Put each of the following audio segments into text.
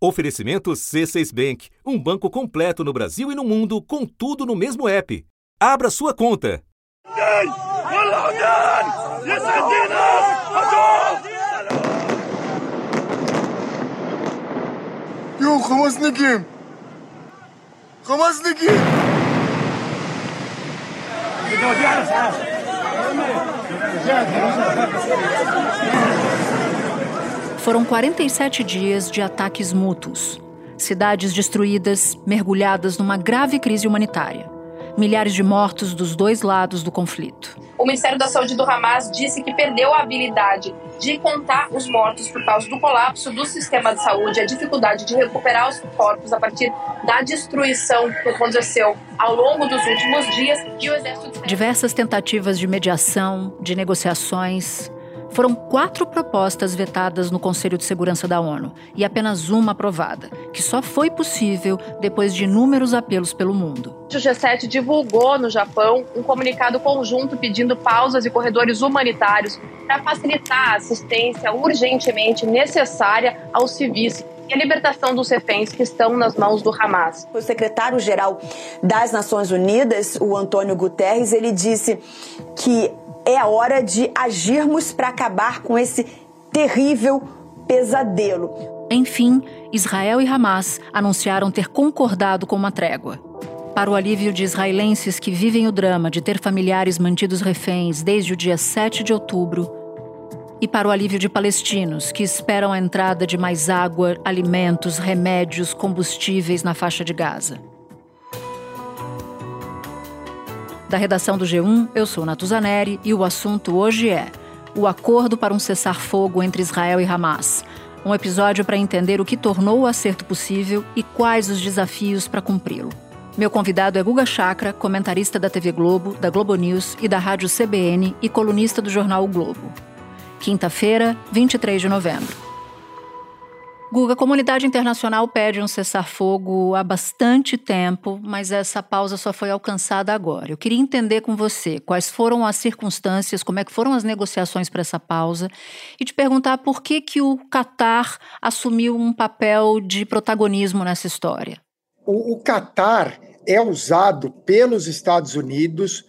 Oferecimento C6 Bank, um banco completo no Brasil e no mundo, com tudo no mesmo app. Abra sua conta. يو خمس نجيم خمس نجيم foram 47 dias de ataques mútuos. Cidades destruídas, mergulhadas numa grave crise humanitária. Milhares de mortos dos dois lados do conflito. O Ministério da Saúde do Hamas disse que perdeu a habilidade de contar os mortos por causa do colapso do sistema de saúde, a dificuldade de recuperar os corpos a partir da destruição que aconteceu ao longo dos últimos dias e o exército. Diversas tentativas de mediação, de negociações, foram quatro propostas vetadas no Conselho de Segurança da ONU e apenas uma aprovada, que só foi possível depois de inúmeros apelos pelo mundo. O G7 divulgou no Japão um comunicado conjunto pedindo pausas e corredores humanitários para facilitar a assistência urgentemente necessária aos civis e a libertação dos reféns que estão nas mãos do Hamas. O secretário-geral das Nações Unidas, o Antônio Guterres, ele disse que é a hora de agirmos para acabar com esse terrível pesadelo. Enfim, Israel e Hamas anunciaram ter concordado com uma trégua. Para o alívio de israelenses que vivem o drama de ter familiares mantidos reféns desde o dia 7 de outubro, e para o alívio de palestinos que esperam a entrada de mais água, alimentos, remédios, combustíveis na faixa de Gaza. Da redação do G1, eu sou Natuzaneri e o assunto hoje é o acordo para um cessar-fogo entre Israel e Hamas. Um episódio para entender o que tornou o acerto possível e quais os desafios para cumpri-lo. Meu convidado é Guga Chakra, comentarista da TV Globo, da Globo News e da Rádio CBN e colunista do jornal o Globo. Quinta-feira, 23 de novembro. Guga, a comunidade internacional pede um cessar-fogo há bastante tempo, mas essa pausa só foi alcançada agora. Eu queria entender com você quais foram as circunstâncias, como é que foram as negociações para essa pausa e te perguntar por que que o Catar assumiu um papel de protagonismo nessa história. O, o Catar é usado pelos Estados Unidos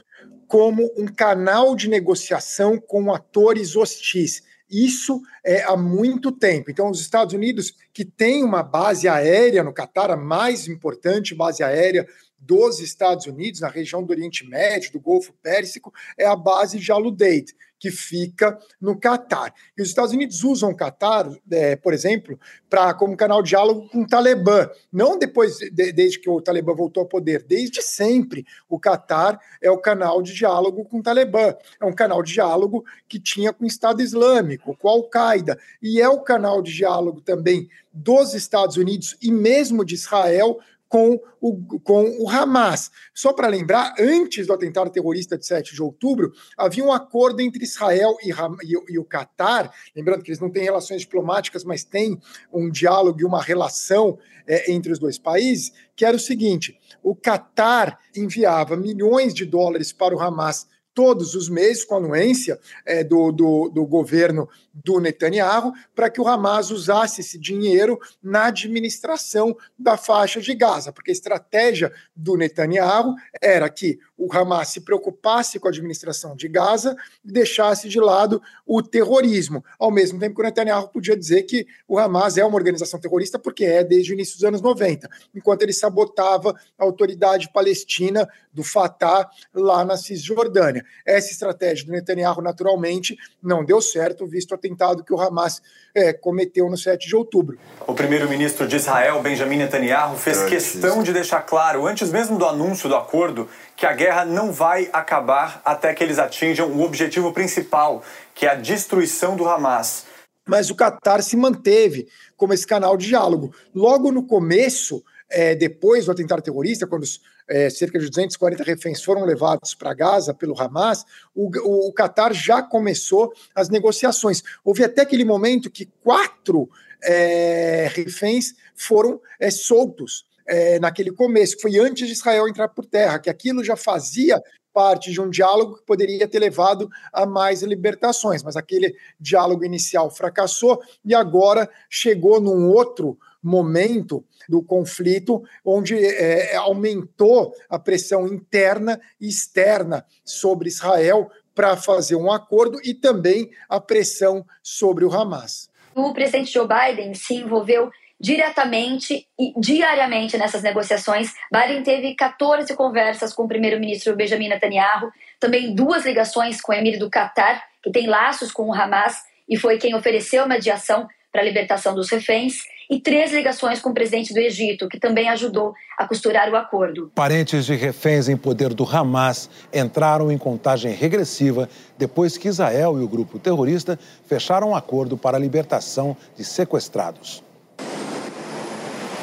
como um canal de negociação com atores hostis isso é há muito tempo. Então, os Estados Unidos, que tem uma base aérea no Catar, a mais importante base aérea dos Estados Unidos, na região do Oriente Médio, do Golfo Pérsico, é a base de Aludeid que fica no Catar. E os Estados Unidos usam o Catar, é, por exemplo, para como canal de diálogo com o Talibã. Não depois, de, desde que o Talibã voltou ao poder, desde sempre o Catar é o canal de diálogo com o Talibã. É um canal de diálogo que tinha com o Estado Islâmico, com a Al-Qaeda, e é o canal de diálogo também dos Estados Unidos e mesmo de Israel com o, com o Hamas. Só para lembrar, antes do atentado terrorista de 7 de outubro, havia um acordo entre Israel e, e, e o Catar, lembrando que eles não têm relações diplomáticas, mas têm um diálogo e uma relação é, entre os dois países, que era o seguinte: o Catar enviava milhões de dólares para o Hamas todos os meses com a anuência é, do, do, do, governo do Netanyahu para que o Hamas usasse esse dinheiro na administração da faixa de Gaza, porque a estratégia do Netanyahu era que o Hamas se preocupasse com a administração de Gaza e deixasse de lado o terrorismo, ao mesmo tempo que o Netanyahu podia dizer que o Hamas é uma organização terrorista porque é desde o início dos anos 90, enquanto ele sabotava a autoridade palestina do Fatah lá na Cisjordânia. Essa estratégia do Netanyahu, naturalmente, não deu certo, visto o atentado que o Hamas é, cometeu no 7 de outubro. O primeiro-ministro de Israel, Benjamin Netanyahu, fez questão de deixar claro, antes mesmo do anúncio do acordo, que a guerra não vai acabar até que eles atinjam o objetivo principal, que é a destruição do Hamas. Mas o Qatar se manteve como esse canal de diálogo. Logo no começo, é, depois do atentado terrorista, quando é, cerca de 240 reféns foram levados para Gaza pelo Hamas, o, o, o Qatar já começou as negociações. Houve até aquele momento que quatro é, reféns foram é, soltos é, naquele começo, que foi antes de Israel entrar por terra, que aquilo já fazia parte de um diálogo que poderia ter levado a mais libertações, mas aquele diálogo inicial fracassou e agora chegou num outro momento do conflito, onde é, aumentou a pressão interna e externa sobre Israel para fazer um acordo e também a pressão sobre o Hamas. O presidente Joe Biden se envolveu diretamente e diariamente nessas negociações. Biden teve 14 conversas com o primeiro-ministro Benjamin Netanyahu, também duas ligações com o emir do Catar, que tem laços com o Hamas e foi quem ofereceu mediação para a libertação dos reféns, e três ligações com o presidente do Egito, que também ajudou a costurar o acordo. Parentes de reféns em poder do Hamas entraram em contagem regressiva depois que Israel e o grupo terrorista fecharam um acordo para a libertação de sequestrados.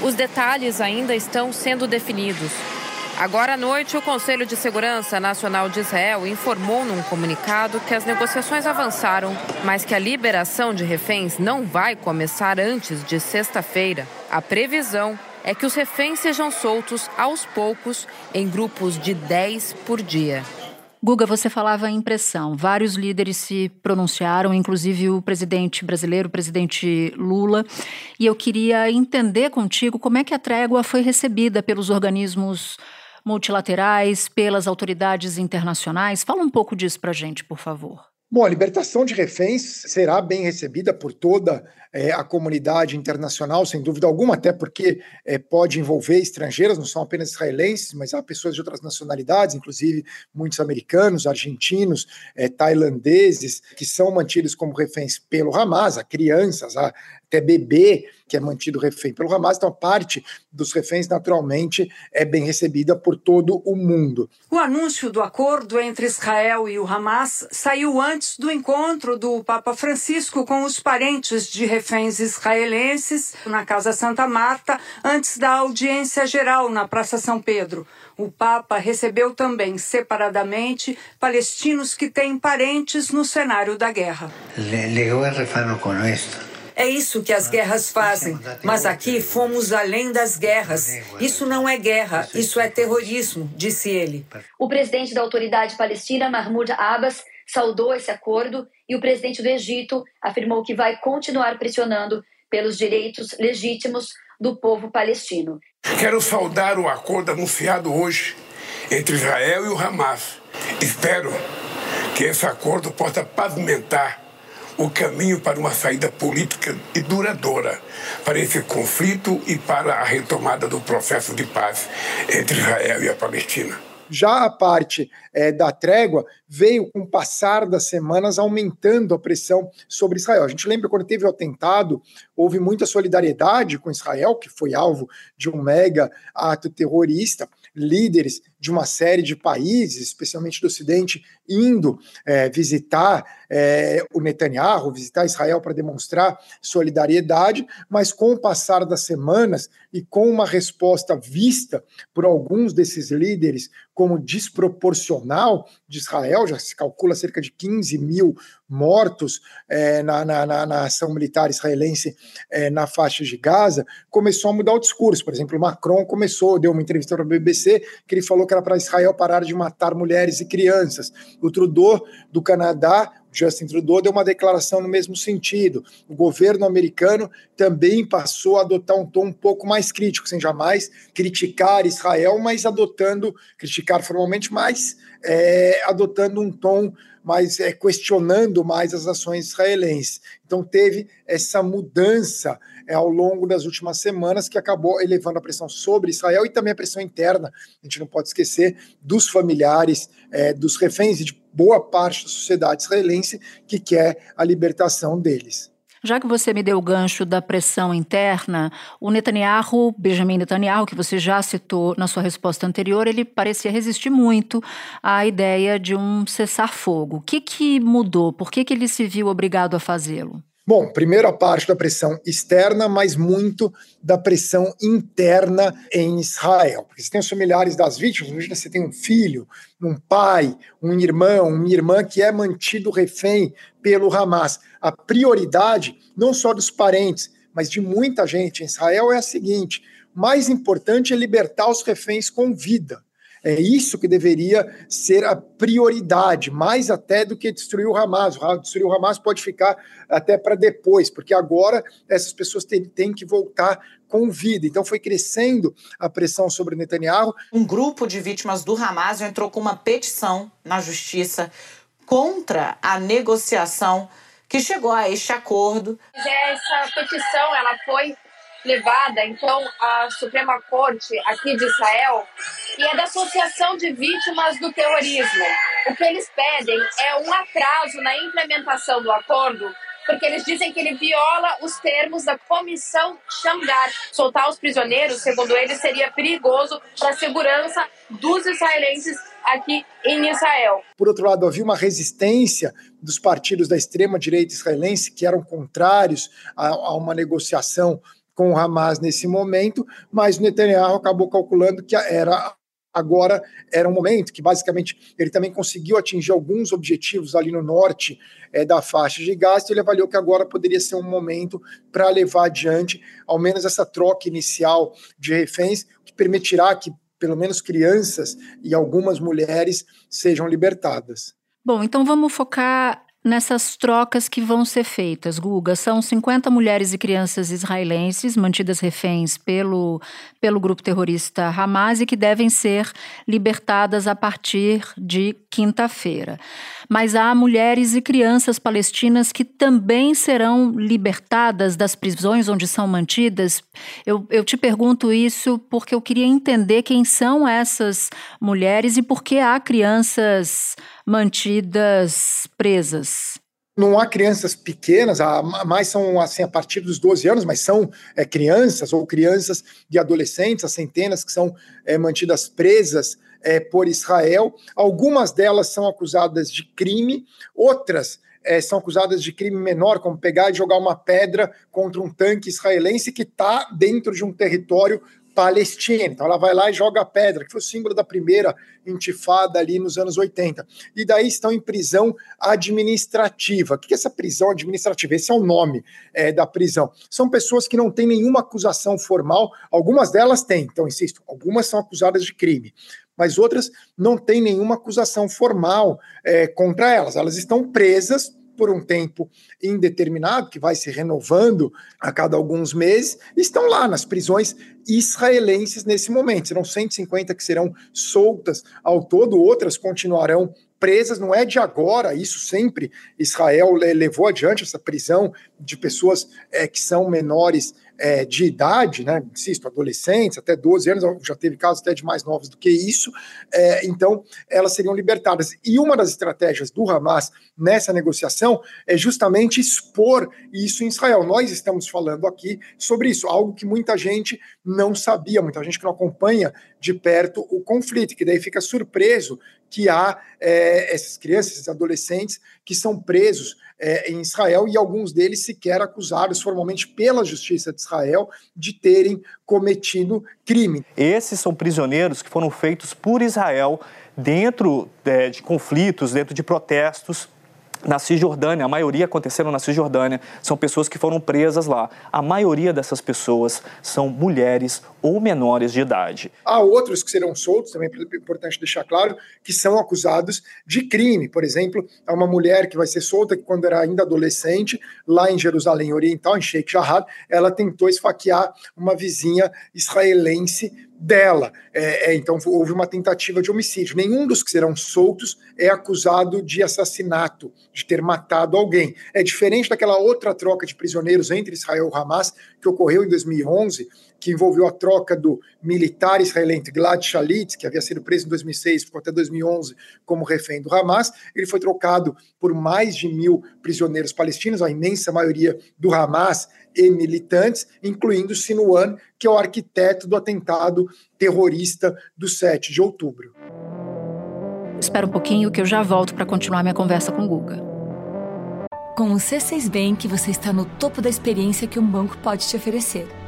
Os detalhes ainda estão sendo definidos. Agora à noite, o Conselho de Segurança Nacional de Israel informou num comunicado que as negociações avançaram, mas que a liberação de reféns não vai começar antes de sexta-feira. A previsão é que os reféns sejam soltos aos poucos, em grupos de 10 por dia. Guga, você falava em pressão. Vários líderes se pronunciaram, inclusive o presidente brasileiro, o presidente Lula. E eu queria entender contigo como é que a trégua foi recebida pelos organismos multilaterais, pelas autoridades internacionais. Fala um pouco disso para a gente, por favor. Bom, a libertação de reféns será bem recebida por toda é, a comunidade internacional, sem dúvida alguma, até porque é, pode envolver estrangeiros, não são apenas israelenses, mas há pessoas de outras nacionalidades, inclusive muitos americanos, argentinos, é, tailandeses, que são mantidos como reféns pelo Hamas, há crianças, há até bebê que é mantido refém pelo Hamas, então parte dos reféns naturalmente é bem recebida por todo o mundo. O anúncio do acordo entre Israel e o Hamas saiu antes do encontro do Papa Francisco com os parentes de reféns israelenses na Casa Santa Marta, antes da audiência geral na Praça São Pedro. O Papa recebeu também separadamente palestinos que têm parentes no cenário da guerra. Le, le con é isso que as guerras fazem. Mas aqui fomos além das guerras. Isso não é guerra, isso é terrorismo, disse ele. O presidente da autoridade palestina, Mahmoud Abbas, saudou esse acordo e o presidente do Egito afirmou que vai continuar pressionando pelos direitos legítimos do povo palestino. Quero saudar o acordo anunciado hoje entre Israel e o Hamas. Espero que esse acordo possa pavimentar o caminho para uma saída política e duradoura para esse conflito e para a retomada do processo de paz entre Israel e a Palestina. Já a parte é, da trégua veio com o passar das semanas aumentando a pressão sobre Israel. A gente lembra quando teve o atentado, houve muita solidariedade com Israel, que foi alvo de um mega ato terrorista líderes de uma série de países, especialmente do Ocidente, indo é, visitar é, o Netanyahu, visitar Israel para demonstrar solidariedade, mas com o passar das semanas e com uma resposta vista por alguns desses líderes como desproporcional de Israel, já se calcula cerca de 15 mil mortos é, na, na, na, na, ação militar israelense é, na faixa de Gaza, começou a mudar o discurso. Por exemplo, Macron começou, deu uma entrevista para a BBC, que ele falou que era para Israel parar de matar mulheres e crianças. O Trudeau, do Canadá, Justin Trudeau deu uma declaração no mesmo sentido. O governo americano também passou a adotar um tom um pouco mais crítico, sem jamais criticar Israel, mas adotando, criticar formalmente, mas é, adotando um tom mais é, questionando mais as ações israelenses. Então teve essa mudança é, ao longo das últimas semanas que acabou elevando a pressão sobre Israel e também a pressão interna. A gente não pode esquecer dos familiares, é, dos reféns e de boa parte da sociedade israelense que quer a libertação deles. Já que você me deu o gancho da pressão interna, o Netanyahu, Benjamin Netanyahu, que você já citou na sua resposta anterior, ele parecia resistir muito à ideia de um cessar-fogo. O que, que mudou? Por que, que ele se viu obrigado a fazê-lo? Bom, primeiro a parte da pressão externa, mas muito da pressão interna em Israel. Porque você tem os familiares das vítimas, imagina você tem um filho, um pai, um irmão, uma irmã que é mantido refém pelo Hamas. A prioridade, não só dos parentes, mas de muita gente em Israel é a seguinte: mais importante é libertar os reféns com vida É isso que deveria ser a prioridade, mais até do que destruir o Hamas. Destruir o Hamas pode ficar até para depois, porque agora essas pessoas têm, têm que voltar com vida. Então foi crescendo a pressão sobre Netanyahu. Um grupo de vítimas do Hamas entrou com uma petição na justiça contra a negociação que chegou a este acordo. Essa petição ela foi levada então à Suprema Corte aqui de Israel e é da Associação de Vítimas do Terrorismo. O que eles pedem é um atraso na implementação do acordo porque eles dizem que ele viola os termos da Comissão Xangar. Soltar os prisioneiros, segundo eles, seria perigoso para a segurança dos israelenses aqui em Israel. Por outro lado, havia uma resistência dos partidos da extrema-direita israelense que eram contrários a, a uma negociação com o Hamas nesse momento, mas Netanyahu acabou calculando que era agora era um momento que basicamente ele também conseguiu atingir alguns objetivos ali no norte é, da faixa de gasto, ele avaliou que agora poderia ser um momento para levar adiante ao menos essa troca inicial de reféns, que permitirá que pelo menos crianças e algumas mulheres sejam libertadas. Bom, então vamos focar nessas trocas que vão ser feitas, Guga. São 50 mulheres e crianças israelenses mantidas reféns pelo, pelo grupo terrorista Hamas e que devem ser libertadas a partir de quinta-feira. Mas há mulheres e crianças palestinas que também serão libertadas das prisões onde são mantidas. Eu, eu te pergunto isso porque eu queria entender quem são essas mulheres e por que há crianças mantidas presas? Não há crianças pequenas, mais são assim a partir dos 12 anos, mas são é, crianças ou crianças de adolescentes, as centenas que são é, mantidas presas é, por Israel. Algumas delas são acusadas de crime, outras é, são acusadas de crime menor, como pegar e jogar uma pedra contra um tanque israelense que está dentro de um território Palestina. Então ela vai lá e joga a pedra, que foi o símbolo da primeira intifada ali nos anos 80. E daí estão em prisão administrativa. O que é essa prisão administrativa? Esse é o nome é, da prisão. São pessoas que não têm nenhuma acusação formal, algumas delas têm, então insisto, algumas são acusadas de crime. Mas outras não têm nenhuma acusação formal é, contra elas. Elas estão presas por um tempo indeterminado, que vai se renovando a cada alguns meses, estão lá nas prisões israelenses nesse momento. Serão 150 que serão soltas ao todo, outras continuarão presas, não é de agora, isso sempre Israel levou adiante essa prisão de pessoas é, que são menores é, de idade, né? Insisto, adolescentes, até 12 anos, já teve casos até de mais novos do que isso, é, então elas seriam libertadas. E uma das estratégias do Hamas nessa negociação é justamente expor isso em Israel. Nós estamos falando aqui sobre isso, algo que muita gente não sabia, muita gente que não acompanha de perto o conflito, que daí fica surpreso que há é, essas crianças, esses adolescentes que são presos é, em Israel e alguns deles sequer acusados formalmente pela justiça de Israel de terem cometido crime. Esses são prisioneiros que foram feitos por Israel dentro é, de conflitos, dentro de protestos na Cisjordânia, a maioria aconteceram na Cisjordânia, são pessoas que foram presas lá. A maioria dessas pessoas são mulheres ou menores de idade. Há outros que serão soltos, também é importante deixar claro, que são acusados de crime. Por exemplo, há uma mulher que vai ser solta que quando era ainda adolescente, lá em Jerusalém Oriental, em Sheikh Jarrah, ela tentou esfaquear uma vizinha israelense dela. É, é, então houve uma tentativa de homicídio. Nenhum dos que serão soltos é acusado de assassinato, de ter matado alguém. É diferente daquela outra troca de prisioneiros entre Israel e Hamas que ocorreu em 2011, que envolveu a troca do militar israelense Gilad Shalit, que havia sido preso em 2006, ficou até 2011 como refém do Hamas. Ele foi trocado por mais de mil prisioneiros palestinos, a imensa maioria do Hamas e militantes, incluindo Sinuan, que é o arquiteto do atentado terrorista do 7 de outubro. Espera um pouquinho que eu já volto para continuar minha conversa com o Guga. Com o C6 Bank, você está no topo da experiência que um banco pode te oferecer.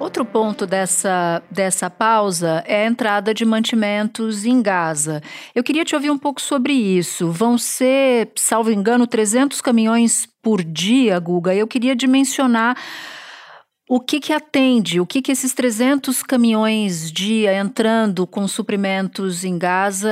Outro ponto dessa, dessa pausa é a entrada de mantimentos em Gaza. Eu queria te ouvir um pouco sobre isso. Vão ser, salvo engano, 300 caminhões por dia, Guga. Eu queria dimensionar o que, que atende, o que, que esses 300 caminhões dia entrando com suprimentos em Gaza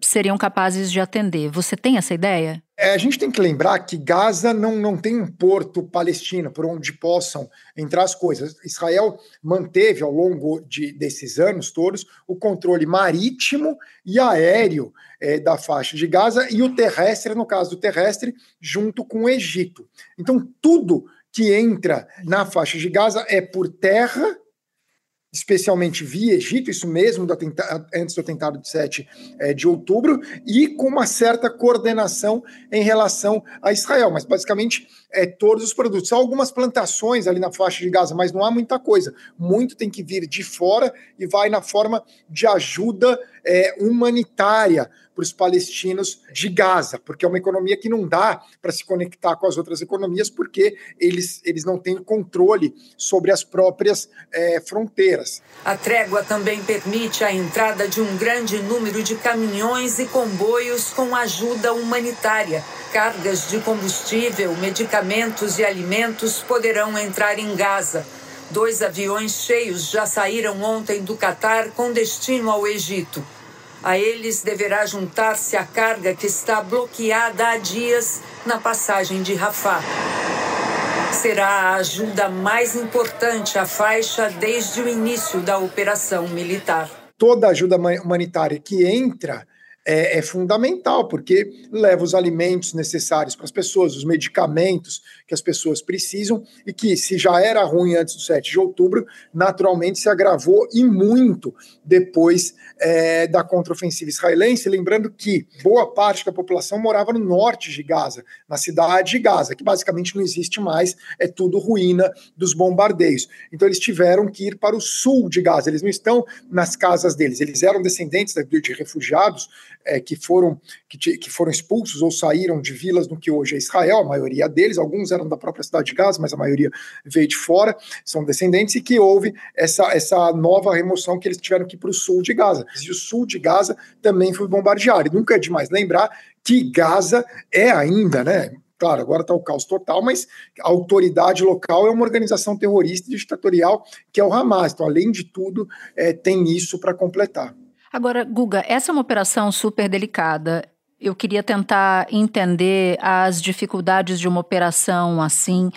seriam capazes de atender. Você tem essa ideia? É, a gente tem que lembrar que Gaza não, não tem um porto palestino por onde possam entrar as coisas. Israel manteve ao longo de, desses anos todos o controle marítimo e aéreo é, da faixa de Gaza e o terrestre, no caso do terrestre, junto com o Egito. Então, tudo que entra na faixa de Gaza é por terra especialmente via Egito, isso mesmo do antes do atentado de 7 é, de outubro, e com uma certa coordenação em relação a Israel. Mas basicamente é todos os produtos. Há algumas plantações ali na faixa de Gaza, mas não há muita coisa. Muito tem que vir de fora e vai na forma de ajuda é, humanitária para os palestinos de Gaza, porque é uma economia que não dá para se conectar com as outras economias, porque eles, eles não têm controle sobre as próprias é, fronteiras. A trégua também permite a entrada de um grande número de caminhões e comboios com ajuda humanitária. Cargas de combustível, medicamentos e alimentos poderão entrar em Gaza. Dois aviões cheios já saíram ontem do Catar com destino ao Egito. A eles deverá juntar-se a carga que está bloqueada há dias na passagem de Rafah. Será a ajuda mais importante à faixa desde o início da operação militar. Toda ajuda humanitária que entra é, é, fundamental, porque leva os alimentos necessários para as pessoas, os medicamentos que as pessoas precisam, e que, se já era ruim antes do 7 de outubro, naturalmente se agravou e muito depois é, da contraofensiva israelense. Lembrando que boa parte da população morava no norte de Gaza, na cidade de Gaza, que basicamente não existe mais, é tudo ruína dos bombardeios. Então eles tiveram que ir para o sul de Gaza, eles não estão nas casas deles, eles eram descendentes de refugiados é, que, foram, que, que, foram expulsos ou saíram de vilas no que hoje é Israel, a maioria deles, alguns eram da própria cidade de Gaza, mas a maioria veio de fora, são descendentes, e que houve essa, essa nova remoção que eles tiveram que ir para o sul de Gaza. E o sul de Gaza também foi bombardeado. E nunca é demais lembrar que Gaza é ainda, né? Claro, agora está o caos total, mas a autoridade local é uma organização terrorista e ditatorial que é o Hamas. Então, além de tudo, é, tem isso para completar. Agora, Guga, essa é uma operação super delicada. Eu queria tentar entender as dificuldades de uma operação assim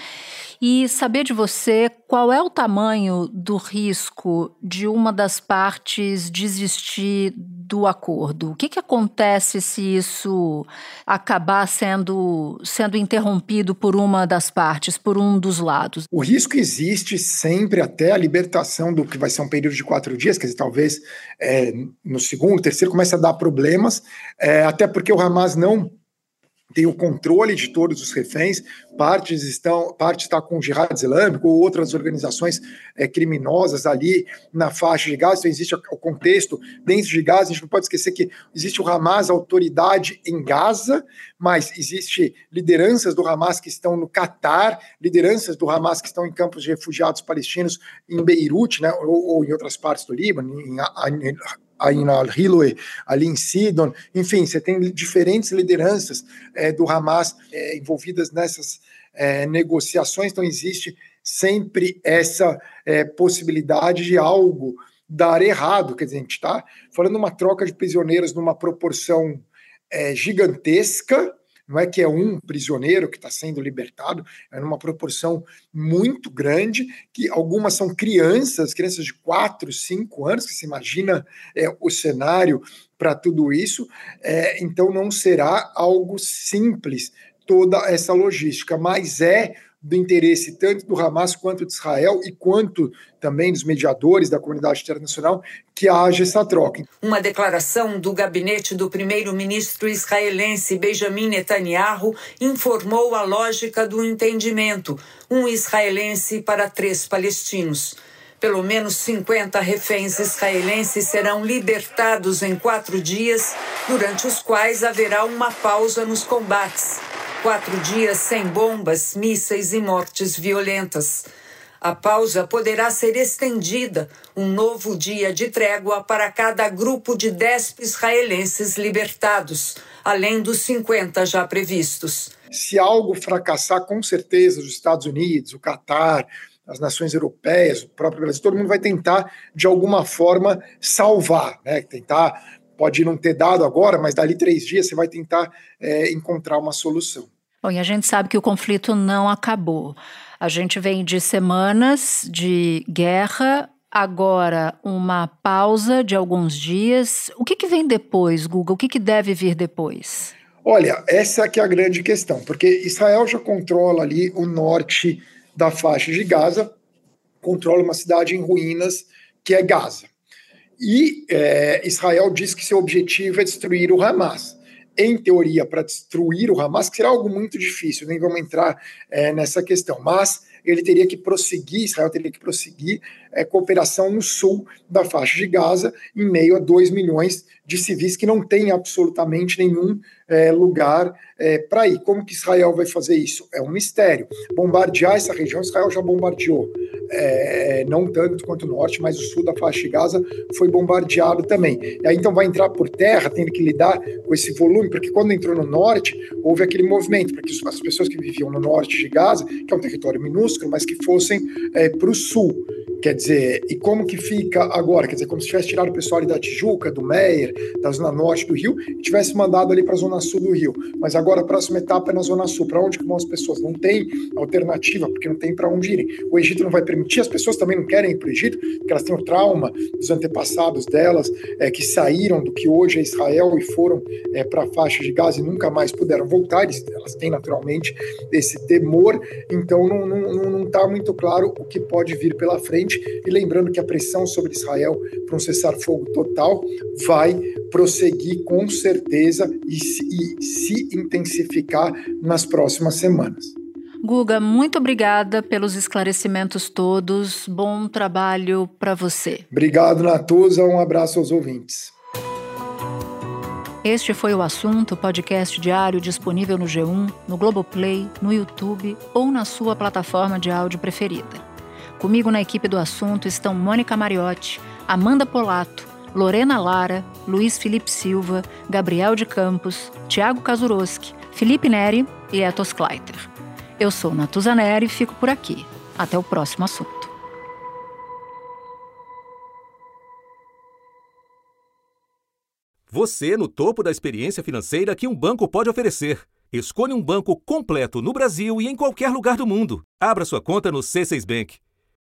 e saber de você qual é o tamanho do risco de uma das partes desistir do acordo. O que, que acontece se isso acabar sendo, sendo interrompido por uma das partes, por um dos lados? O risco existe sempre até a libertação do que vai ser um período de quatro dias, quer dizer, talvez é, no segundo, terceiro comece a dar problemas, é, até porque o Hamas não tem o controle de todos os reféns, partes estão, parte está com o Jihad Islâmico ou outras organizações é, criminosas ali na faixa de Gaza, então existe o contexto dentro de Gaza, a gente não pode esquecer que existe o Hamas, a autoridade em Gaza, mas existe lideranças do Hamas que estão no Catar, lideranças do Hamas que estão em campos de refugiados palestinos em Beirute, né, ou, ou em outras partes do Líbano, em, em aí na Hiloe, ali em Sidon, enfim, você tem diferentes lideranças é, do Hamas é, envolvidas nessas é, negociações, então existe sempre essa possibilidade de algo dar errado, quer dizer, a gente está falando uma troca de prisioneiros numa proporção gigantesca, não é que é um prisioneiro que está sendo libertado, é numa proporção muito grande, que algumas são crianças, crianças de 4, 5 anos, que se imagina é, o cenário para tudo isso, é, então não será algo simples toda essa logística, mas é do interesse tanto do Hamas quanto de Israel e quanto também dos mediadores da comunidade internacional que haja essa troca. Uma declaração do gabinete do primeiro-ministro israelense Benjamin Netanyahu informou a lógica do entendimento: um israelense para três palestinos. Pelo menos 50 reféns israelenses serão libertados em quatro dias, durante os quais haverá uma pausa nos combates. Quatro dias sem bombas, mísseis e mortes violentas. A pausa poderá ser estendida, um novo dia de trégua para cada grupo de 10 israelenses libertados, além dos 50 já previstos. Se algo fracassar, com certeza, os Estados Unidos, o Catar, as nações europeias, o próprio Brasil, todo mundo vai tentar, de alguma forma, salvar, né? Tentar, pode não ter dado agora, mas dali três dias você vai tentar é, encontrar uma solução. Bom, e a gente sabe que o conflito não acabou. A gente vem de semanas de guerra, agora uma pausa de alguns dias. O que, que vem depois, Guga? O que, que deve vir depois? Olha, essa é é a grande questão, porque Israel já controla ali o norte da faixa de Gaza, controla uma cidade em ruínas que é Gaza. E é, Israel diz que seu objetivo é destruir o Hamas. Em teoria, para destruir o Hamas, que será algo muito difícil, nem vamos entrar é, nessa questão, mas ele teria que prosseguir, Israel teria que prosseguir é, cooperação no sul da faixa de Gaza, em meio a 2 milhões de civis que não têm absolutamente nenhum é, lugar é, para ir. Como que Israel vai fazer isso? É um mistério. Bombardear essa região, Israel já bombardeou, é, não tanto quanto o norte, mas o sul da faixa de Gaza foi bombardeado também. E aí então vai entrar por terra, tendo que lidar com esse volume, porque quando entrou no norte, houve aquele movimento, porque as pessoas que viviam no norte de Gaza, que é um território minúsculo, mas que fossem é, para o sul. Quer dizer, e como que fica agora? Quer dizer, como se tivesse tirado o pessoal da Tijuca, do Meier, da zona norte do Rio, e tivesse mandado ali para a zona sul do Rio. Mas agora a próxima etapa é na zona sul. Para onde que vão as pessoas? Não tem alternativa, porque não tem para onde irem. O Egito não vai permitir, as pessoas também não querem ir para o Egito, porque elas têm o trauma dos antepassados delas, é, que saíram do que hoje é Israel e foram é, para a faixa de Gaza e nunca mais puderam voltar. Elas têm naturalmente esse temor, então não está muito claro o que pode vir pela frente e lembrando que a pressão sobre Israel para um cessar-fogo total vai prosseguir com certeza e se, e se intensificar nas próximas semanas. Guga, muito obrigada pelos esclarecimentos todos. Bom trabalho para você. Obrigado, Natuza. Um abraço aos ouvintes. Este foi o assunto, podcast diário disponível no G1, no Globoplay, no YouTube ou na sua plataforma de áudio preferida. Comigo na equipe do assunto estão Mônica Mariotti, Amanda Polato, Lorena Lara, Luiz Felipe Silva, Gabriel de Campos, Tiago Kazuroski, Felipe Neri e Etos Kleiter. Eu sou Natuza Neri e fico por aqui. Até o próximo assunto. Você no topo da experiência financeira que um banco pode oferecer. Escolha um banco completo no Brasil e em qualquer lugar do mundo. Abra sua conta no C6 Bank.